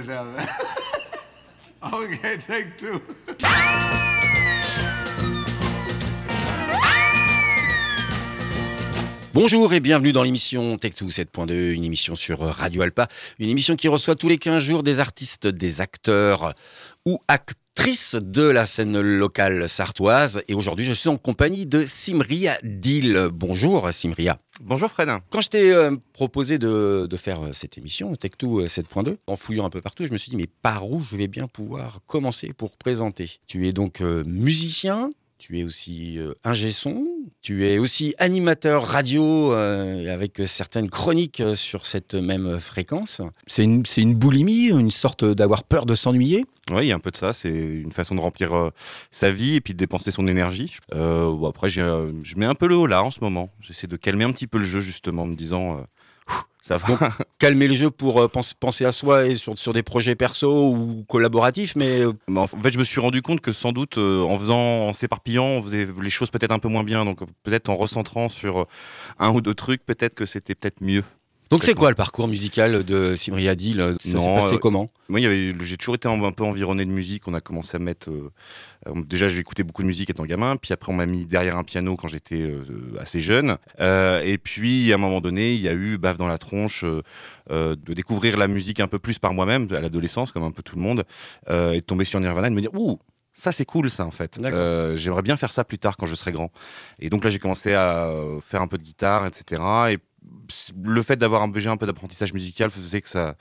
Bonjour et bienvenue dans l'émission Tech2 7.2, une émission sur Radio Alpa, une émission qui reçoit tous les 15 jours des artistes, des acteurs ou de la scène locale sartoise. Et aujourd'hui, je suis en compagnie de Simria Dil. Bonjour Simria. Bonjour Fred. Quand je t'ai euh, proposé de, de faire euh, cette émission, Tech2 7.2, en fouillant un peu partout, je me suis dit, mais par où je vais bien pouvoir commencer pour présenter? Tu es donc euh, musicien, tu es aussi euh, ingé son, tu es aussi animateur radio euh, avec certaines chroniques euh, sur cette même fréquence. C'est une, c'est une boulimie, une sorte d'avoir peur de s'ennuyer? Oui, il y a un peu de ça. C'est une façon de remplir euh, sa vie et puis de dépenser son énergie. Euh, bon, après, j'ai, euh, je mets un peu le haut là en ce moment. J'essaie de calmer un petit peu le jeu justement en me disant. Ouh, ça va. Calmer le jeu pour euh, penser, penser à soi et sur, sur des projets perso ou collaboratifs, mais euh, Mais en fait, je me suis rendu compte que sans doute, euh, en faisant, en s'éparpillant, on faisait les choses peut-être un peu moins bien. Donc, peut-être en recentrant sur un ou deux trucs, peut-être que c'était peut-être mieux. Donc c'est quoi le parcours musical de Simria Dil Ça s'est Non, passé euh, comment? Moi, j'ai toujours été un, un peu environné de musique. On a commencé à mettre. euh, euh, déjà, j'ai écouté beaucoup de musique étant gamin. Puis après, on m'a mis derrière un piano quand j'étais euh, assez jeune. Euh, et puis, à un moment donné, il y a eu baffe dans la tronche euh, euh, de découvrir la musique un peu plus par moi-même à l'adolescence, comme un peu tout le monde, euh, et de tomber sur Nirvana et de me dire ouh. Ça c'est cool ça en fait. Euh, J'aimerais bien faire ça plus tard quand je serai grand. Et donc là j'ai commencé à euh, faire un peu de guitare, etc. Et le fait d'avoir un, un peu d'apprentissage musical faisait que ça,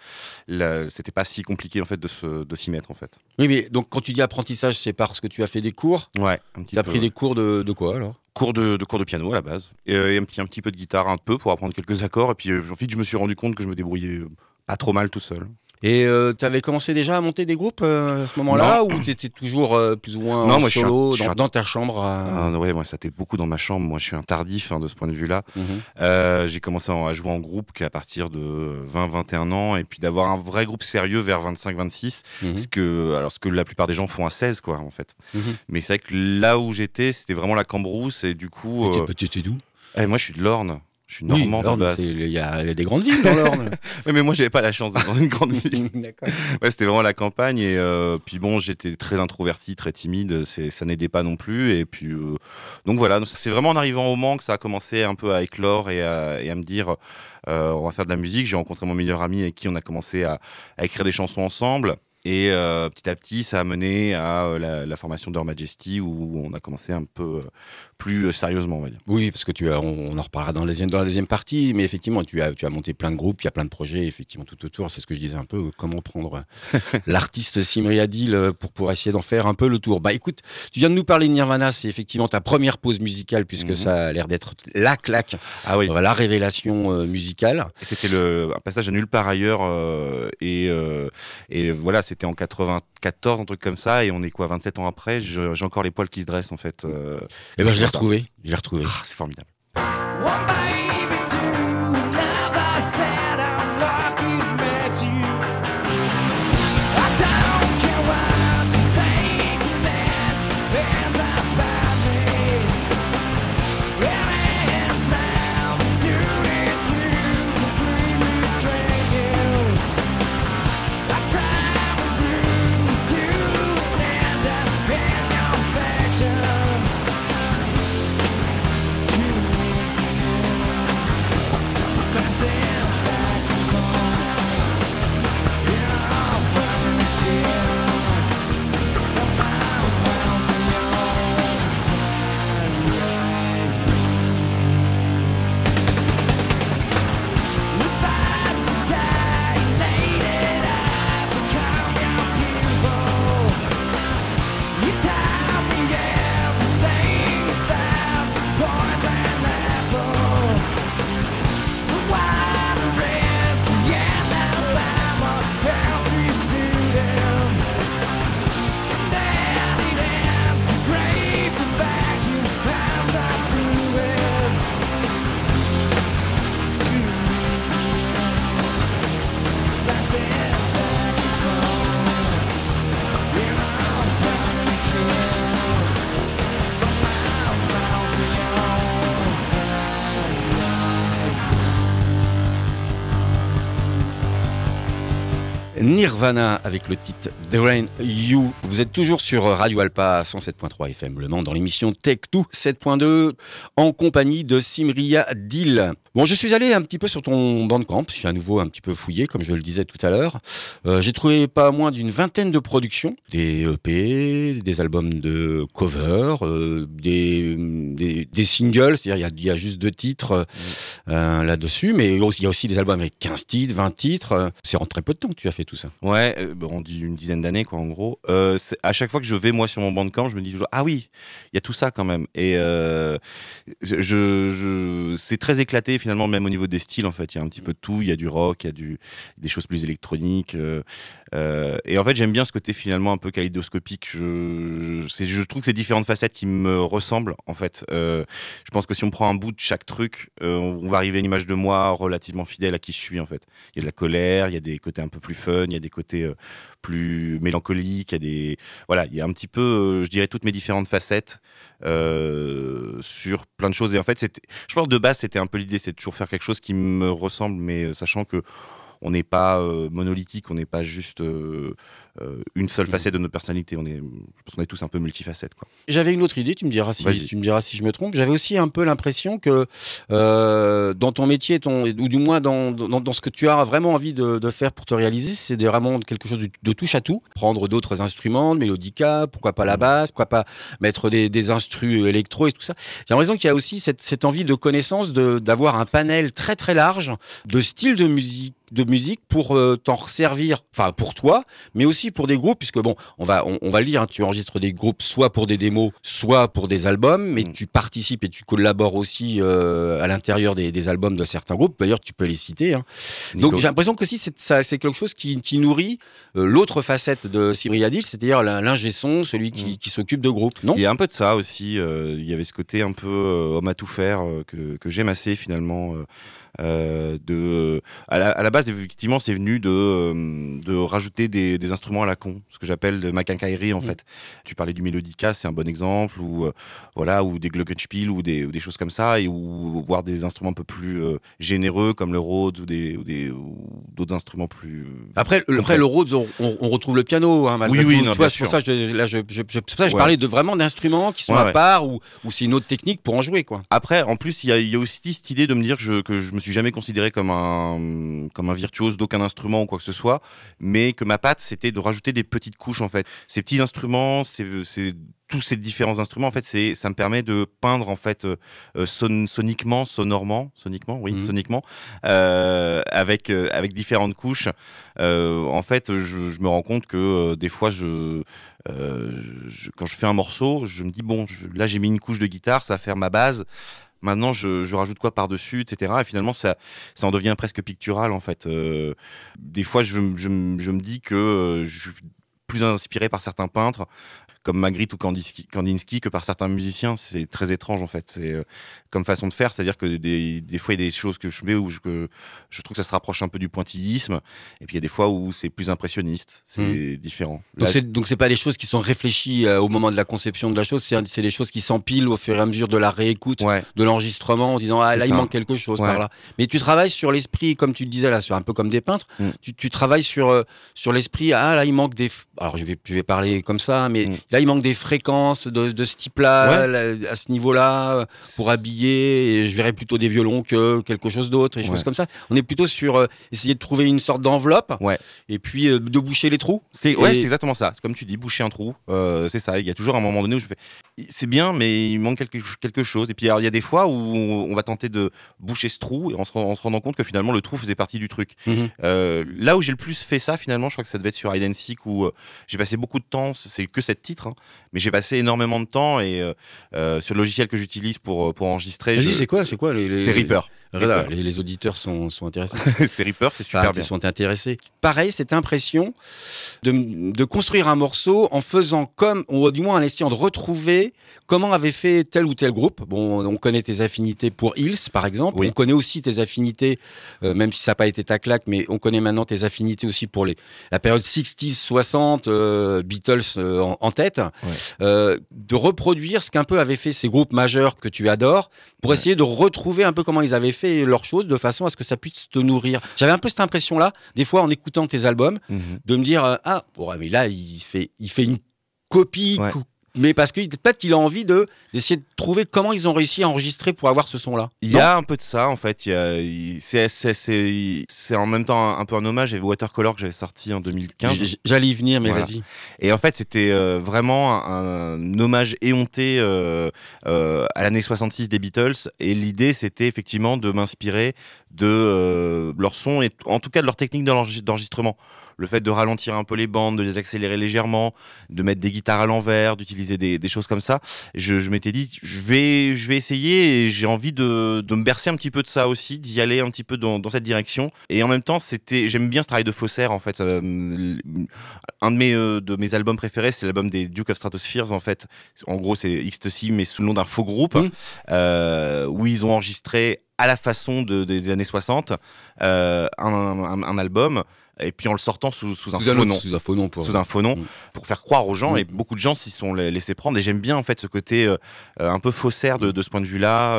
c'était pas si compliqué en fait de se- de s'y mettre en fait. Oui, mais donc quand tu dis apprentissage, c'est parce que tu as fait des cours Ouais, Tu as peu, pris des cours de, de quoi alors? Cours de, de cours de piano à la base et, euh, et un petit un petit peu de guitare un peu pour apprendre quelques accords et puis euh, ensuite je me suis rendu compte que je me débrouillais pas trop mal tout seul. Et tu avais commencé déjà à monter des groupes euh, à ce moment-là ou tu étais toujours euh, plus ou moins Non, en moi, je suis un- solo suis dans, un- dans ta chambre Ah, ouais, moi ça était beaucoup dans ma chambre. Moi je suis un tardif hein, de ce point de vue-là. Mhm. Euh, j'ai commencé à jouer en groupe qu'à partir de 20-21 ans et puis d'avoir un vrai groupe sérieux vers 25-26. Mhm. Ce que, alors ce que la plupart des gens font à 16 quoi en fait. Mhm. Mais c'est vrai que là où j'étais, c'était vraiment la cambrousse et du coup, Et euh, t'es- d'où eh, moi je suis de l'Orne. Je suis Oui, normand c'est- il y, a il y a des grandes villes dans l'Orne. Ouais, mais moi j'avais pas la chance d'être dans une grande ville. D'accord. Ouais, c'était vraiment la campagne et euh, puis bon, j'étais très introverti, très timide, ça n'aidait pas non plus et puis euh, donc voilà, c'est vraiment en arrivant au Mans que ça a commencé un peu à éclore et à, et à me dire euh, on va faire de la musique. J'ai rencontré mon meilleur ami avec qui on a commencé à, à écrire des chansons ensemble. Et euh, petit à petit, ça a mené à euh, la, la formation d'Or Majesty où on a commencé un peu euh, plus sérieusement, on va dire. Oui, parce que tu as, on, on en reparlera dans la, deuxième, dans la deuxième partie, mais effectivement, tu as, tu as monté plein de groupes, il y a plein de projets, effectivement, tout autour. C'est ce que je disais un peu, comment prendre l'artiste Simri Adil euh, pour, pour essayer d'en faire un peu le tour. Bah écoute, tu viens de nous parler de Nirvana, c'est effectivement ta première pause musicale, puisque Mhm. ça a l'air d'être la claque, Ah oui, la révélation musicale. C'était un passage à nulle part ailleurs et et voilà c'était en 94 un truc comme ça et on est quoi 27 ans après j'ai encore les poils qui se dressent en fait euh, Et ben je l'ai retrouvé, je l'ai retrouvé. ah, c'est formidable. One Nirvana avec le titre Drain You. Vous êtes toujours sur Radio Alpa 107.3 FM Le Mans dans l'émission Tech 2 7.2 en compagnie de Simria Dill. Bon, je suis allé un petit peu sur ton bandcamp, j'ai à nouveau un petit peu fouillé comme je le disais tout à l'heure. Euh, j'ai trouvé pas moins d'une vingtaine de productions, des EP, des albums de cover, euh, des, des, singles, c'est-à-dire il y a, juste deux titres euh, là-dessus, mais il y a aussi des albums avec 15 titres, 20 titres. C'est en très peu de temps que tu as fait Ouais, euh, on dit une dizaine d'années, quoi, en gros. Euh, à chaque fois que je vais, moi, sur mon bandcamp, je me dis toujours, ah oui, il y a tout ça quand même. Et euh, je- c'est très éclaté, finalement, même au niveau des styles, en fait. Il y a un petit peu de tout. Il y a du rock, il y a du, des choses plus électroniques. Euh, et en fait, j'aime bien ce côté, finalement, un peu kaléidoscopique. Je, trouve que c'est différentes facettes qui me ressemblent, en fait. Euh, je pense que si on prend un bout de chaque truc, euh, on va arriver à une image de moi relativement fidèle à qui je suis, en fait. Il y a de la colère, il y a des côtés un peu plus fun, il y a des côtés plus mélancoliques, il y a des voilà, il y a un petit peu, je dirais toutes mes différentes facettes sur plein de choses. Et en fait, je pense que de base, c'était un peu l'idée, c'est toujours faire quelque chose qui me ressemble, mais sachant que on n'est pas euh, monolithique, on n'est pas juste euh, euh, une seule facette de notre personnalité. On est, je pense qu'on est tous un peu multifacettes. J'avais une autre idée, tu me diras si tu me diras si je me trompe. J'avais aussi un peu l'impression que euh, dans ton métier, ton, ou du moins dans, dans, dans ce que tu as vraiment envie de, de faire pour te réaliser, c'est vraiment quelque chose de, de touche à tout. Prendre d'autres instruments, de mélodica, pourquoi pas la basse, pourquoi pas mettre des, des instrus électro et tout ça. J'ai l'impression qu'il y a aussi cette, cette envie de connaissance, d'avoir un panel très très large de styles de musique de musique pour euh, t'en resservir, enfin pour toi, mais aussi pour des groupes, puisque bon, on va, on, on va le dire, hein, tu enregistres des groupes soit pour des démos, soit pour des albums, mais Mm. tu participes et tu collabores aussi euh, à l'intérieur des, des albums de certains groupes. D'ailleurs, tu peux les citer. hein. Donc j'ai l'impression que aussi c'est quelque chose qui, qui nourrit euh, l'autre facette de Cypriadis, c'est-à-dire l'in- l'ingé son, celui qui, Mm. qui s'occupe de groupe. Non? Il y a un peu de ça aussi. il y avait ce côté un peu homme à tout faire que, que j'aime assez finalement. Euh, euh, de, à, la, à la base, effectivement, c'est venu de, euh, de rajouter des, des instruments à la con, ce que j'appelle de maquincaillerie en Mm. fait. Tu parlais du mélodica, c'est un bon exemple, ou euh, voilà, ou des glockenspiel ou des, ou des choses comme ça, et ou voir des instruments un peu plus euh, généreux comme le Rhodes ou des ou des d'autres instruments plus. Après, le- après le Rhodes, on, retrouve le piano, hein, malgré Oui, oui, non, Tu vois, c'est pour ça je, là, je, je- je- c'est pour ça que je Ouais. parlais de vraiment d'instruments qui sont Ouais, à ouais. part ou, ou c'est une autre technique pour en jouer, quoi. Après, en plus, il y, a- il y a aussi cette idée de me dire que je, que je me suis jamais considéré comme un, comme un virtuose d'aucun instrument ou quoi que ce soit, mais que ma patte, c'était de rajouter des petites couches, en fait. Ces petits instruments, c'est, c'est- tous ces différents instruments, en fait, c'est, ça me permet de peindre, en fait, euh, son- soniquement, sonorement, soniquement, oui, Mhm. soniquement, euh, avec, euh, avec différentes couches. En fait, je, je me rends compte que des fois, je, je- quand je fais un morceau, je me dis, bon, je- là, j'ai mis une couche de guitare, ça va faire ma base. Maintenant, je, rajoute quoi par-dessus, etc. Et finalement, ça, ça en devient presque pictural, en fait. Euh, des fois, je, je me dis que euh, je suis plus inspiré par certains peintres, comme Magritte ou Kandinsky, Kandinsky, que par certains musiciens. C'est très étrange, en fait. C'est euh, comme façon de faire. C'est-à-dire que des, des fois, il y a des choses que je mets où je, que je trouve que ça se rapproche un peu du pointillisme. Et puis, il y a des fois où c'est plus impressionniste. C'est différent. Donc Là, donc c'est pas des choses qui sont réfléchies euh, au moment de la conception de la chose, c'est des choses qui s'empilent au fur et à mesure de la réécoute, ouais. de l'enregistrement, en disant ah là il manque quelque chose Ouais. par là. Mais tu travailles sur l'esprit, comme tu le disais là, sur un peu comme des peintres. Mm. Tu, tu travailles sur euh, sur l'esprit. Ah là il manque des. Alors je vais je vais parler comme ça, mais Mm. là il manque des fréquences de, de ce type-là, Ouais. à ce niveau-là, pour habiller. Et je verrais plutôt des violons que quelque chose d'autre et choses comme ça. On est plutôt sur euh, essayer de trouver une sorte d'enveloppe. Ouais. Et puis euh, de boucher les trous. C'est ouais, Et- c'est exactement ça. Comme tu dis, boucher un trou, euh, c'est ça. Il y a toujours un moment donné où je fais, c'est bien, mais il manque quelque, quelque chose. Et puis alors, il y a des fois où on, on va tenter de boucher ce trou et en se, en se rendant compte que finalement le trou faisait partie du truc. Euh, là où j'ai le plus fait ça, finalement, je crois que ça devait être sur Hide and Seek où j'ai passé beaucoup de temps. C'est que sept titres, hein, mais j'ai passé énormément de temps et euh, euh, sur le logiciel que j'utilise pour euh, pour enregistrer. Vas-y, je- c'est quoi, c'est quoi les, les- C'est Reaper. Voilà, les, les auditeurs sont, sont intéressés. c'est Reaper, c'est super Enfin, bien. ils sont intéressés. Pareil, cette impression de, de construire un morceau en faisant comme, ou du moins en essayant de retrouver comment avait fait tel ou tel groupe. Bon, on connaît tes affinités pour Hills, par exemple. Oui. On connaît aussi tes affinités, euh, même si ça n'a pas été ta claque, mais on connaît maintenant tes affinités aussi pour les, la période 60s, 60, euh, Beatles en, en tête. Euh, de reproduire ce qu'un peu avaient fait ces groupes majeurs que tu adores, pour essayer de retrouver un peu comment ils avaient fait leurs choses de façon à ce que ça puisse te nourrir. J'avais un peu cette impression-là, des fois en écoutant tes albums, Mhm. de me dire euh, ah ouais, mais là il fait il fait une copie Ouais. Mais parce que peut-être qu'il a envie de d'essayer de trouver comment ils ont réussi à enregistrer pour avoir ce son là Il y a un peu de ça en fait. C'est en même temps un, un peu un hommage. Avait Watercolor que j'avais sorti en 2015. j'allais y venir mais Voilà. vas-y Et en fait, c'était euh, vraiment un, un hommage éhonté euh, euh, à l'année 66 des Beatles. Et l'idée, c'était effectivement de m'inspirer de euh, leur son et en tout cas de leur technique d'enregis- d'enregistrement. Le fait de ralentir un peu les bandes, de les accélérer légèrement, de mettre des guitares à l'envers, d'utiliser des, des choses comme ça. Je, je m'étais dit, je vais, je vais essayer et j'ai envie de, de me bercer un petit peu de ça aussi, d'y aller un petit peu dans, dans cette direction. Et en même temps, c'était, j'aime bien ce travail de faussaire en fait. Ça, euh, un de mes, euh, de mes albums préférés, c'est l'album des Duke of Stratospheres, en fait. En gros, c'est Ecstasy, mais sous le nom d'un faux groupe, euh, où ils ont enregistré à la façon de- des années 60 euh, un album, et puis en le sortant sous, sous un sous faux nom. sous un faux nom pour Sous un faux nom, Mm. pour faire croire aux gens, Mm. et beaucoup de gens s'y sont la- laissés prendre. Et j'aime bien en fait ce côté euh, euh, un peu faussaire de, de ce point de vue-là.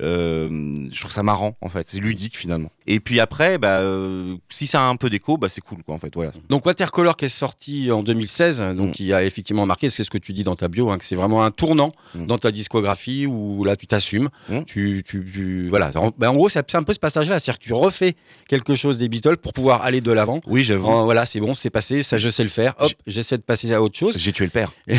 euh, je trouve ça marrant en fait, c'est ludique finalement. Et puis après, bah, euh, si ça a un peu d'écho, bah, c'est cool quoi en fait. Voilà. Donc Watercolor qui est sorti en 2016, donc Mm. qui a effectivement marqué, c'est ce que tu dis dans ta bio, hein, que c'est vraiment un tournant dans ta discographie où là tu t'assumes, tu, tu, tu- voilà. En, ben, en gros c'est un peu ce passage-là, c'est-à-dire que tu refais quelque chose des Beatles pour pouvoir aller de l'avant. Oui, j'avoue. En- voilà, c'est bon, c'est passé, ça je sais le faire. Hop, j'essaie de passer à autre chose. J'ai tué le père.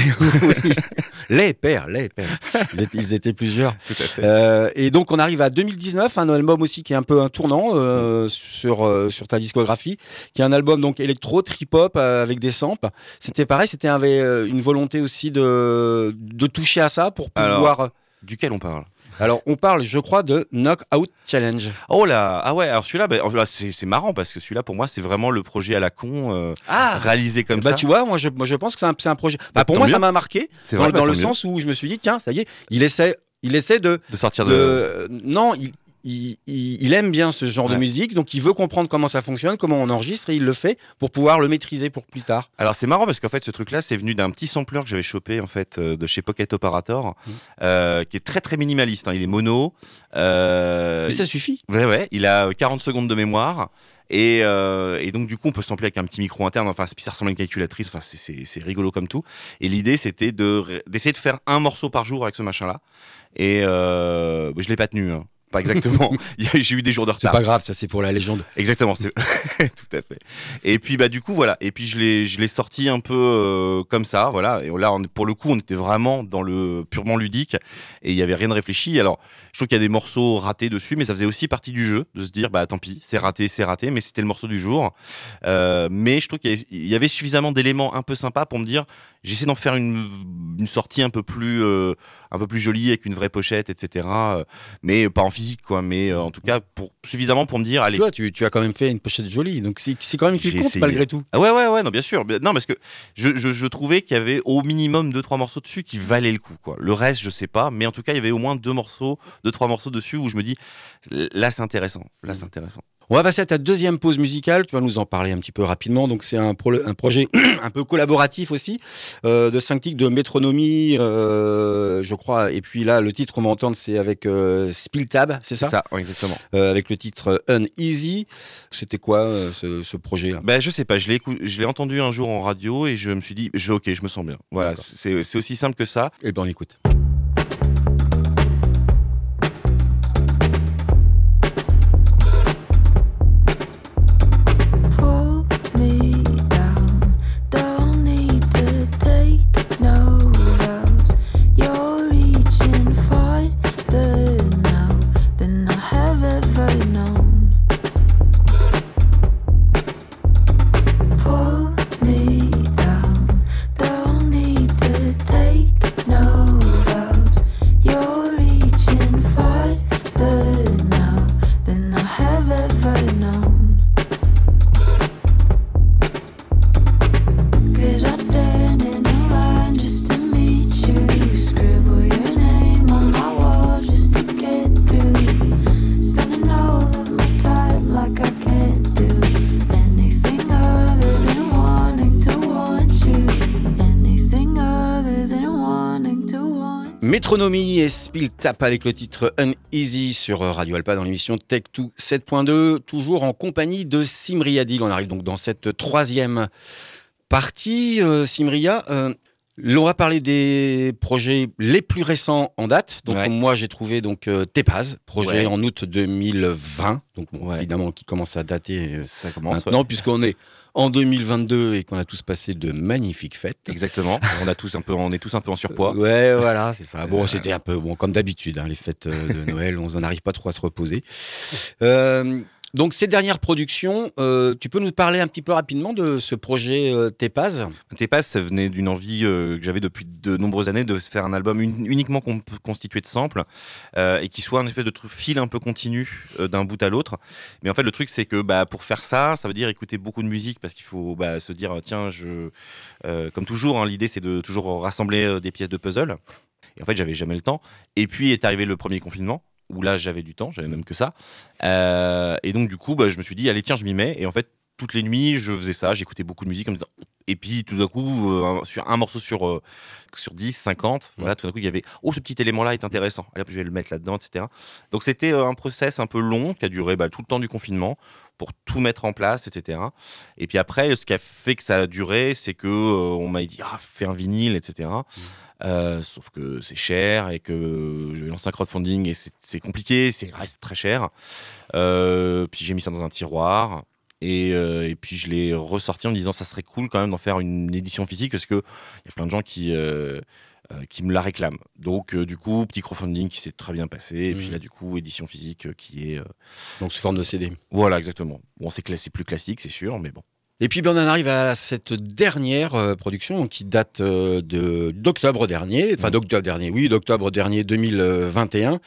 Les pères, les pères. Ils étaient, ils étaient plusieurs. Tout à fait. Euh, et donc on arrive à 2019, un album aussi qui est un peu un tournant euh, sur euh, sur ta discographie, qui est un album donc électro, trip hop euh, avec des samples. C'était pareil, c'était une volonté aussi de de toucher à ça pour Alors, pouvoir. Duquel on parle Alors, on parle, je crois, de Knockout Challenge. Oh là, ah ouais, alors celui-là, bah, c'est marrant parce que celui-là, pour moi, c'est vraiment le projet à la con, euh, Ah. réalisé comme bah ça. tu vois, moi je moi je pense que c'est un, projet. Bah, Bah, pour moi mieux. ça m'a marqué dans, vrai, bah, dans le mieux. sens où je me suis dit tiens ça y est, il essaie il essaie de de sortir de. de- non, il, il, il- il aime bien ce genre de musique, donc il veut comprendre comment ça fonctionne, comment on enregistre, et il le fait pour pouvoir le maîtriser pour plus tard. Alors c'est marrant parce qu'en fait ce truc-là c'est venu d'un petit sampler que j'avais chopé en fait euh, de chez Pocket Operator, Mhm. euh, qui est très très minimaliste. hein. Il est mono. euh, Mais ça suffit. Ouais, ouais, il a 40 secondes de mémoire. Et, euh, et donc, du coup, on peut sampler avec un petit micro interne. Enfin, ça ressemble à une calculatrice. Enfin, c'est- rigolo comme tout. Et l'idée, c'était d'essayer de faire un morceau par jour avec ce machin-là. Et euh, je l'ai pas tenu. hein. Pas exactement. J'ai eu des jours de C'est retard. pas grave, ça c'est pour la légende. Exactement, c'est tout à fait. Et puis bah du coup voilà, et puis je l'ai je l'ai sorti un peu euh, comme ça, voilà. Et là on, pour le coup on était vraiment dans le purement ludique et il y avait rien de réfléchi. Alors je trouve qu'il y a des morceaux ratés dessus, mais ça faisait aussi partie du jeu de se dire bah tant pis, c'est raté, c'est raté, mais c'était le morceau du jour. Euh, mais je trouve qu'il y avait- il y avait suffisamment d'éléments un peu sympas pour me dire j'essaie d'en faire une, une sortie un peu plus euh, un peu plus jolie avec une vraie pochette, etc. mais pas en physique quoi, mais euh, en tout cas pour suffisamment pour me dire allez Toi, tu, tu as quand même fait une pochette jolie, donc c'est quand même qui compte essayé. malgré tout. Ah ouais, ouais, ouais, non, bien sûr. Non, parce que je, je, je trouvais qu'il y avait au minimum deux, trois morceaux dessus qui valaient le coup, quoi. Le reste, je sais pas, mais en tout cas, il y avait au moins deux morceaux, deux, trois morceaux dessus où je me dis, là, c'est intéressant. Là, c'est intéressant. On va passer à ta deuxième pause musicale. Tu vas nous en parler un petit peu rapidement. Donc, c'est un, pro- un projet un peu collaboratif aussi, euh, de synctique de métronomie, euh, je crois. Et puis là, le titre qu'on va entendre, c'est avec euh, Spiltab, c'est ça, ça, exactement. Euh, Avec le titre Uneasy. C'était quoi ce, ce projet-là? Ben, je sais pas, je l'ai entendu un jour en radio et je me suis dit, je ok, je me sens bien. Voilà, c'est aussi simple que ça. Eh ben, on écoute. Bonomi et Spill Tap avec le titre Uneasy sur Radio Alpa dans l'émission Tech 2 7.2, toujours en compagnie de Simria Adil. On arrive donc dans cette troisième partie. Euh, Simria, euh, on va parler des projets les plus récents en date. Donc Ouais. moi j'ai trouvé donc euh, Tepaz, projet Ouais. en août 2020, donc bon, Ouais. évidemment qui commence à dater euh, Ça commence. maintenant puisqu'on est en 2022 et qu'on a tous passé de magnifiques fêtes. Exactement. on a tous un peu, on est tous un peu en surpoids. Ouais, voilà, c'est ça. Bon, Euh, c'était un peu bon comme d'habitude, hein, les fêtes euh, de Noël, on n'arrive pas trop à se reposer. Euh, donc ces dernières productions, euh, tu peux nous parler un petit peu rapidement de ce projet euh, Tepaz Tepas, ça venait d'une envie euh, que j'avais depuis de nombreuses années de faire un album un- uniquement con- constitué de samples euh, et qui soit un espèce de fil un peu continu d'un bout à l'autre. Mais en fait, le truc, c'est que bah, pour faire ça, ça veut dire écouter beaucoup de musique parce qu'il faut bah, se dire, tiens, je. comme toujours, hein, l'idée, c'est de toujours rassembler des pièces de puzzle. Et en fait, j'avais jamais le temps. Et puis est arrivé le premier confinement où là, j'avais du temps, j'avais même que ça. Euh, et donc, du coup, bah, je me suis dit, allez, tiens, je m'y mets. Et en fait, toutes les nuits, je faisais ça, j'écoutais beaucoup de musique et puis tout d'un coup, euh, sur un morceau sur, euh, sur 10, 50, voilà, tout d'un coup, il y avait Oh, ce petit élément-là est intéressant. Allez, je vais le mettre là-dedans, etc. Donc c'était un process un peu long qui a duré bah, tout le temps du confinement pour tout mettre en place, etc. Et puis après, ce qui a fait que ça a duré, c'est que on m'a dit ah, fais un vinyle, etc. Euh, sauf que c'est cher et que je vais lancer un crowdfunding et c'est compliqué, c'est reste très cher. Euh, puis j'ai mis ça dans un tiroir. Et, euh, et puis je l'ai ressorti en me disant ça serait cool quand même d'en faire une édition physique parce que il y a plein de gens qui euh, qui me la réclament. Donc euh, du coup petit crowdfunding qui s'est très bien passé et puis Mhm. là du coup édition physique qui est donc sous forme de CD. voilà exactement. Bon c'est plus classique c'est sûr mais bon. Et puis ben, on en arrive à cette dernière euh, production qui date euh, de d'octobre dernier, enfin Mhm. d'octobre dernier, oui, d'octobre dernier 2021.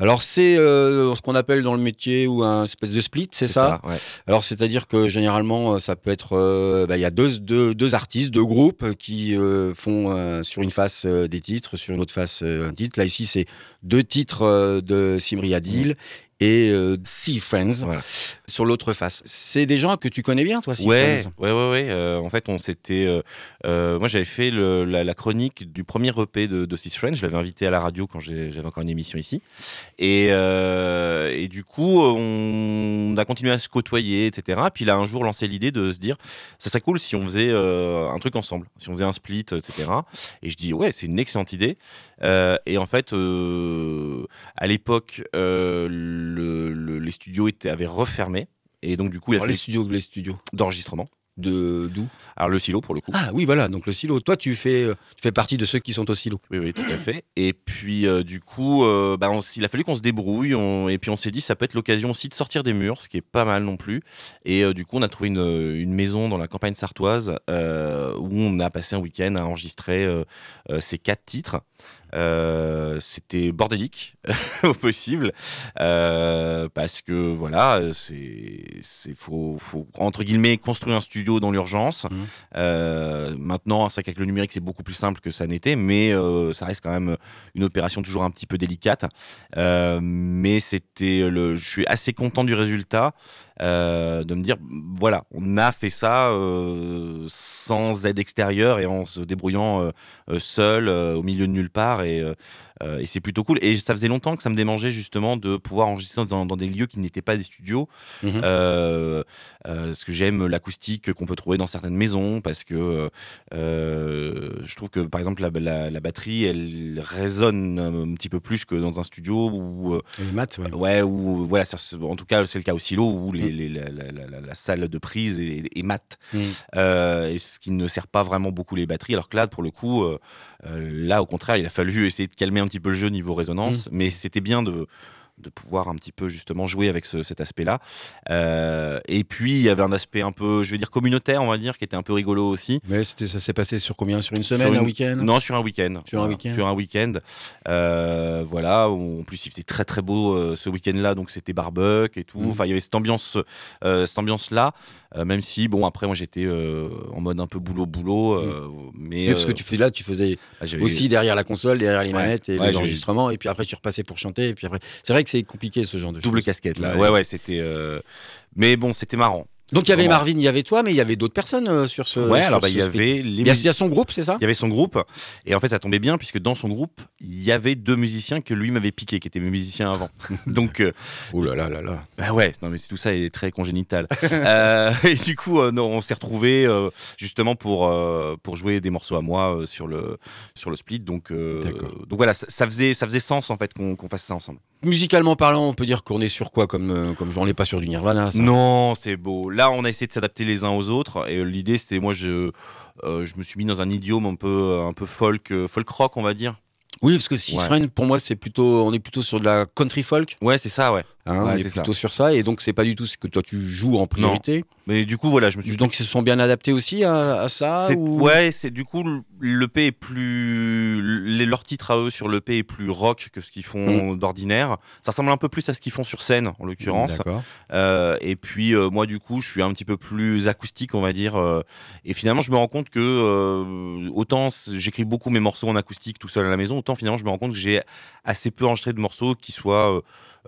Alors c'est euh, ce qu'on appelle dans le métier ou un espèce de split, c'est ça, ouais. Alors, c'est-à-dire que généralement, euh, ça peut être, bah, il y a deux, deux, deux artistes, deux groupes qui font euh, sur une face des titres, sur une autre face un titre. Là ici, c'est deux titres de Simri Adil et euh, Sea Friends Voilà. sur l'autre face. C'est des gens que tu connais bien, toi, Sea Ouais, Friends ouais, ouais, ouais. euh, en fait, on s'était. euh, euh, moi, j'avais fait le- la, la chronique du premier EP de, de Six Friends. Je l'avais invité à la radio quand j'avais encore une émission ici. Et, et du coup, on a continué à se côtoyer, etc. Puis il a un jour lancé l'idée de se dire ça serait cool si on faisait un truc ensemble, si on faisait un split, etc. Et je dis ouais, c'est une excellente idée. Euh, et en fait, euh, à l'époque, euh, le- le- les studios étaient, avaient refermé. Et donc, du coup, il a Alors, fallu les studios, les studios d'enregistrement. de d'où? Alors le silo pour le coup. Ah oui, voilà. Donc le silo. Toi, tu fais, tu fais partie de ceux qui sont au silo. Oui, oui, tout à fait. Et puis euh, du coup, euh, bah, on il a fallu qu'on se débrouille. on- et puis on s'est dit, ça peut être l'occasion aussi de sortir des murs, ce qui est pas mal non plus. Et euh, du coup, on a trouvé une, une maison dans la campagne sartoise où on a passé un week-end à enregistrer ces quatre titres. Euh, C'était bordélique au possible euh, parce que voilà, c'est c'est faut, faut entre guillemets construire un studio dans l'urgence. Mhm. Euh, maintenant, c'est qu'avec le numérique, c'est beaucoup plus simple que ça n'était, mais ça reste quand même une opération toujours un petit peu délicate. Mais c'était le, je suis assez content du résultat. Euh, de me dire voilà on a fait ça euh, sans aide extérieure et en se débrouillant euh, seul au milieu de nulle part et, euh, euh, et c'est plutôt cool et ça faisait longtemps que ça me démangeait justement de pouvoir enregistrer dans, dans des lieux qui n'étaient pas des studios Mhm. euh, euh, parce que j'aime l'acoustique qu'on peut trouver dans certaines maisons parce que euh, je trouve que par exemple la, la- la batterie elle résonne un petit peu plus que dans un studio où euh, les maths, ouais. ouais ou voilà en tout cas c'est le cas au silo où les, Mm. les- la, salle de prise est, est mate Mm. euh, et ce qui ne sert pas vraiment beaucoup les batteries alors que là pour le coup euh, euh, là au contraire il a fallu essayer de calmer un petit peu le jeu niveau résonance Mm. mais c'était bien de de pouvoir un petit peu justement jouer avec ce- cet aspect-là. Euh, et puis il y avait un aspect un peu, je vais dire communautaire, on va dire, qui était un peu rigolo aussi. Mais c'était, ça s'est passé sur combien? Sur une semaine, Sur une- un week-end? Non, sur un week-end. Sur un week-end. Sur un week-end. Euh, voilà. En plus, il faisait très très beau euh, ce week-end-là, donc c'était barbecue et tout. Mhm. Enfin, il y avait cette ambiance, cette ambiance-là. Euh, même si, bon, après, moi, j'étais euh, en mode un peu boulot boulot, euh, mais Oui, parce que tu fais là, tu faisais ah, aussi derrière la console, derrière les Ouais. manettes et Ouais, les enregistrements, et puis après tu repassais pour chanter, et puis après. C'est vrai que c'est compliqué ce genre de double casquette là. Ouais. Ouais, ouais, c'était. Mais bon, c'était marrant. Donc il y avait. Marvin, il y avait toi, mais il y avait d'autres personnes euh, sur ce. Ouais, sur alors bah, il y avait les Il y, a, son groupe, c'est ça? Il y avait son groupe, et en fait ça tombait bien puisque dans son groupe il y avait deux musiciens que lui m'avait piqué, qui étaient mes musiciens avant. Donc euh, Oh là là là là. bah ouais, non mais tout ça est très congénital. Euh, et du coup euh, non, on s'est retrouvés justement pour pour jouer des morceaux à moi sur le sur le split. Donc donc voilà, ça, ça faisait ça faisait sens en fait qu'on fasse ça ensemble. Musicalement parlant, on peut dire qu'on est sur quoi comme, comme genre, on n'est pas sur du Nirvana. ça? Non, c'est beau. Là, on a essayé de s'adapter les uns aux autres. Et euh, l'idée, c'était moi, je, euh, je me suis mis dans un idiome un peu, un peu folk, euh, folk rock, on va dire. Oui, parce que Six Ouais. Pour moi, c'est plutôt, on est plutôt sur de la country folk. Ouais, c'est ça, ouais. Hein, Ouais, on est, plutôt sur ça, et donc c'est pas du tout ce que toi tu joues en priorité. Mais du coup, voilà, je me suis. Donc ils se sont bien adaptés aussi à, à ça. Ou- Ouais, c'est du coup l'EP est plus les- leur titre à eux sur l'EP est plus rock que ce qu'ils font d'ordinaire. Ça ressemble un peu plus à ce qu'ils font sur scène en l'occurrence. Euh, et puis euh, moi du coup je suis un petit peu plus acoustique on va dire euh, et finalement je me rends compte que autant j'écris beaucoup mes morceaux en acoustique tout seul à la maison autant finalement je me rends compte que j'ai assez peu enregistré de morceaux qui soient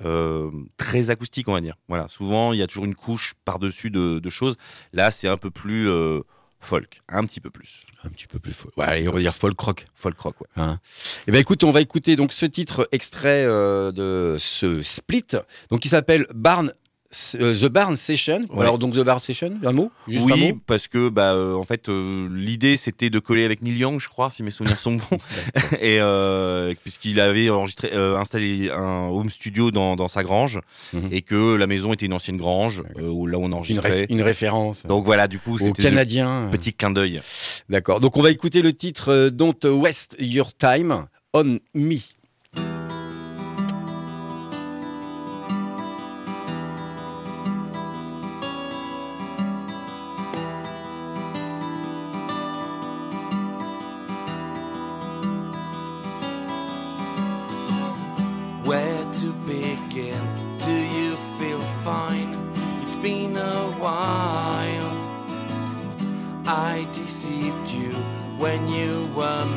euh, très acoustiques on va dire voilà souvent il y a toujours une couche par dessus de, de choses là c'est un peu plus euh, folk un petit peu plus Un petit peu plus folk. Ouais, on va dire folk rock. folk rock ouais. Hein. Eh ben écoute, on va écouter donc ce titre extrait euh, de ce split, donc qui s'appelle Barn, The Barn Session. Ouais. Alors donc The Barn Session, un mot, juste un oui, mot. parce que bah euh, en fait euh, l'idée c'était de coller avec Neil Young, je crois, si mes souvenirs sont bons, et euh, puisqu'il avait enregistré, euh, installé un home studio dans, dans sa grange, Mhm. et que la maison était une ancienne grange euh, où là on Une, enregistrait. réf- une référence Donc voilà, du coup c'était Canadien. petit clin d'œil. D'accord. Donc on va écouter le titre euh, Don't Waste Your Time on Me.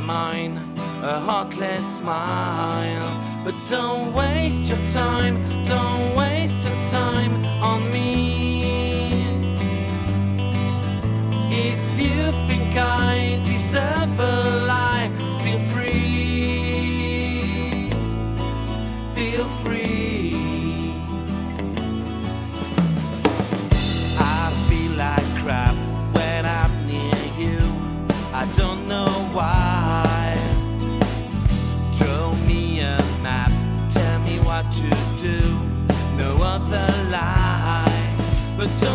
Mine, a heartless smile. But don't waste your time, don't But don't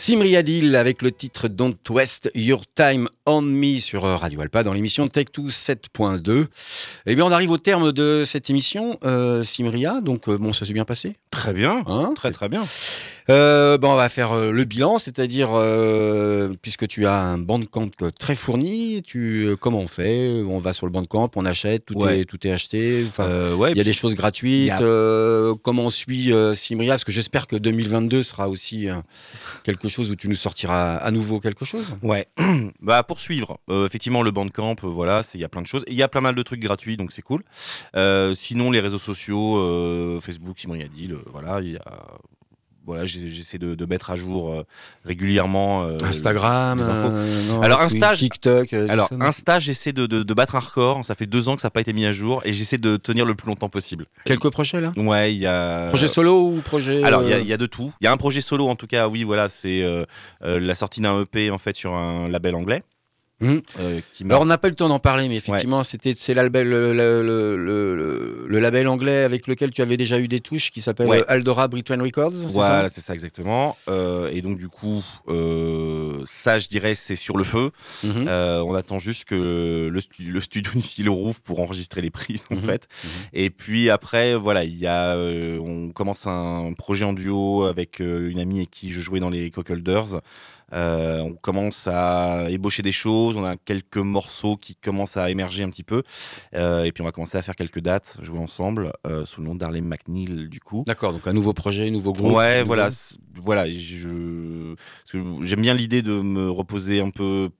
Simria Deal avec le titre Don't Waste Your Time on Me sur Radio Alpa dans l'émission Tech 2 7.2. Eh bien, on arrive au terme de cette émission, euh, Simria. Donc, euh, bon, ça s'est bien passé? Très bien. Hein? Très très bien. Euh, bon, on va faire euh, le bilan, c'est-à-dire euh, puisque tu as un bandcamp très fourni, tu comment on fait? On va sur le bandcamp, on achète, tout Ouais. est tout est acheté. Enfin, Euh, ouais, il y a des choses gratuites. a- comment on suit Simria? Parce que j'espère que 2022 sera aussi quelque chose où tu nous sortiras à nouveau quelque chose. Ouais, bah pour suivre, effectivement le bandcamp, voilà, il y a plein de choses. Il y a plein mal de trucs gratuits, donc c'est cool. Sinon les réseaux sociaux, Facebook, Yadil, euh, voilà, il y a, voilà, j'essaie de, de mettre à jour euh, régulièrement. euh, Instagram, euh, non, Alors, Insta, TikTok. Alors Insta, j'essaie de, de, de battre un record. Ça fait deux ans que ça n'a pas été mis à jour et j'essaie de tenir le plus longtemps possible. quelques projets là? Ouais, il y a. Projet solo ou projet Alors, il y, y a de tout. Il y a un projet solo, en tout cas, oui, voilà, c'est la sortie d'un EP, en fait, sur un label anglais. Mhm. euh, qui Alors on n'a pas eu le temps d'en parler, mais effectivement c'était c'est le, label- le, le- le- label anglais avec lequel tu avais déjà eu des touches qui s'appelle Ouais. Aldora Britain Records. Voilà, c'est ça exactement. Euh, et donc du coup, euh, ça, je dirais, c'est sur le feu. Euh, on attend juste que le, stu- le studio ici le rouvre pour enregistrer les prises en fait. Et puis après, voilà, il y a, euh, on commence un projet en duo avec euh, une amie avec qui je jouais dans les Cockholders. Euh, on commence à ébaucher des choses, on a quelques morceaux qui commencent à émerger un petit peu, Euh, et puis on va commencer à faire quelques dates, jouer ensemble euh, sous le nom d'Arlem McNeil du coup. D'accord, donc un nouveau projet, un nouveau groupe. Ouais, nouveau- voilà, voilà. J'aime bien l'idée de me reposer un peu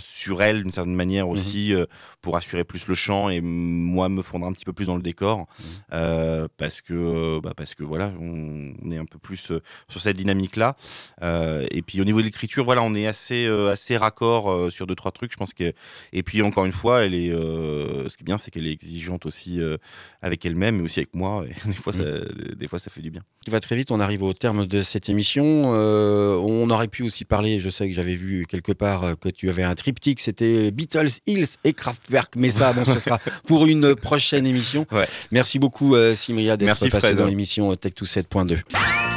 sur elle d'une certaine manière aussi euh, pour assurer plus le chant et moi me fondre un petit peu plus dans le décor. Euh, parce que euh, bah, parce que voilà on, on est un peu plus sur cette dynamique là et puis au niveau de l'écriture voilà on est assez assez raccord sur deux trois trucs je pense que et puis encore une fois elle est ce qui est bien c'est qu'elle est exigeante aussi avec elle-même mais aussi avec moi et des fois ça, des fois ça fait du bien. Qui va très vite, on arrive au terme de cette émission. On aurait pu aussi parler, je sais que j'avais vu quelque part que tu avais un triptyque, c'était Beatles, Hills et Kraftwerk, mais ça, bon, ce sera pour une prochaine émission. Ouais. Merci beaucoup, euh, Simria, d'être passé Fred. dans l'émission Tech 2 7.2.